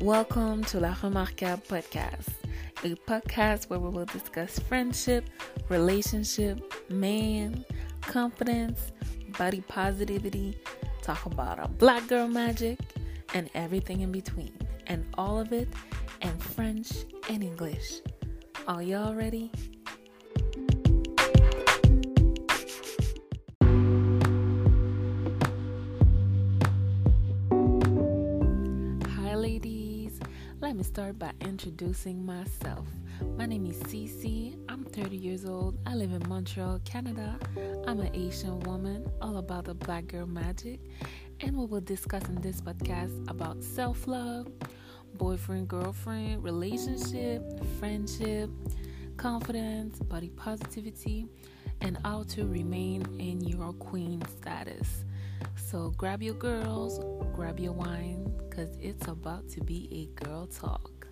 Welcome to La Remarquable Podcast, a podcast where we will discuss friendship, relationship, man, confidence, body positivity, talk about our black girl magic, and everything in between, and all of it in French and English. Are y'all ready? Let me start by introducing myself. My name is Cece. I'm 30 years old. I live in Montreal, Canada. I'm an Haitian woman, all about the black girl magic. And we will discuss in this podcast about self love, boyfriend, girlfriend, relationship, friendship, confidence, body positivity, and how to remain in your queen status. So grab your girls, grab your wine, because it's about to be a girl talk.